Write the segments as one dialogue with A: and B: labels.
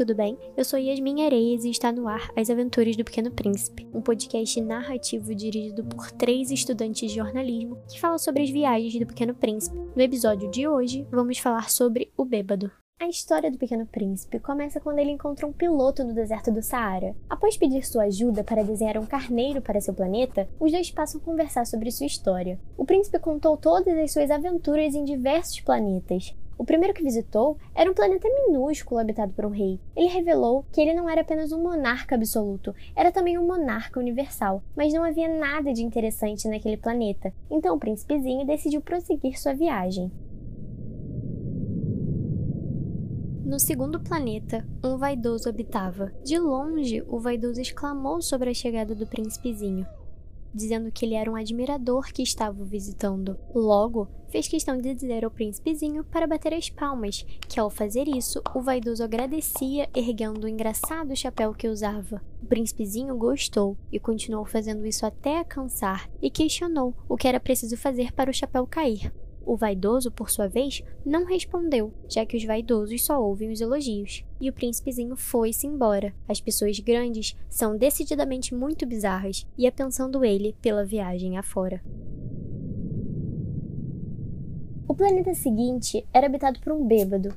A: tudo bem? Eu sou Yasmin Areias e está no ar As Aventuras do Pequeno Príncipe, um podcast narrativo dirigido por três estudantes de jornalismo que fala sobre as viagens do Pequeno Príncipe. No episódio de hoje, vamos falar sobre o bêbado. A história do Pequeno Príncipe começa quando ele encontra um piloto no deserto do Saara. Após pedir sua ajuda para desenhar um carneiro para seu planeta, os dois passam a conversar sobre sua história. O príncipe contou todas as suas aventuras em diversos planetas, o primeiro que visitou era um planeta minúsculo habitado por um rei. Ele revelou que ele não era apenas um monarca absoluto, era também um monarca universal, mas não havia nada de interessante naquele planeta. Então o príncipezinho decidiu prosseguir sua viagem. No segundo planeta, um vaidoso habitava. De longe, o vaidoso exclamou sobre a chegada do príncipezinho dizendo que ele era um admirador que estava o visitando. Logo, fez questão de dizer ao príncipezinho para bater as palmas, que ao fazer isso, o vaidoso agradecia erguendo o engraçado chapéu que usava. O príncipezinho gostou e continuou fazendo isso até cansar e questionou o que era preciso fazer para o chapéu cair. O vaidoso, por sua vez, não respondeu, já que os vaidosos só ouvem os elogios. E o príncipezinho foi-se embora. As pessoas grandes são decididamente muito bizarras, ia pensando ele pela viagem afora. O planeta seguinte era habitado por um bêbado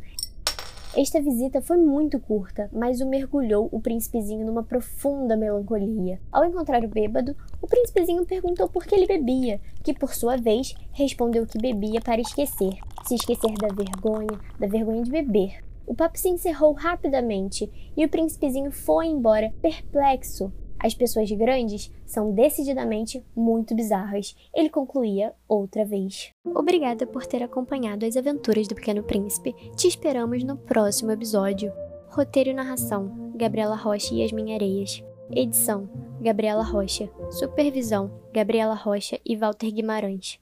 A: esta visita foi muito curta, mas o mergulhou o príncipezinho numa profunda melancolia. Ao encontrar o bêbado, o príncipezinho perguntou por que ele bebia, que por sua vez respondeu que bebia para esquecer, se esquecer da vergonha, da vergonha de beber. O papo se encerrou rapidamente e o príncipezinho foi embora perplexo as pessoas grandes são decididamente muito bizarras. Ele concluía outra vez. Obrigada por ter acompanhado as aventuras do Pequeno Príncipe. Te esperamos no próximo episódio. Roteiro e narração: Gabriela Rocha e Yasmin Areias. Edição: Gabriela Rocha. Supervisão: Gabriela Rocha e Walter Guimarães.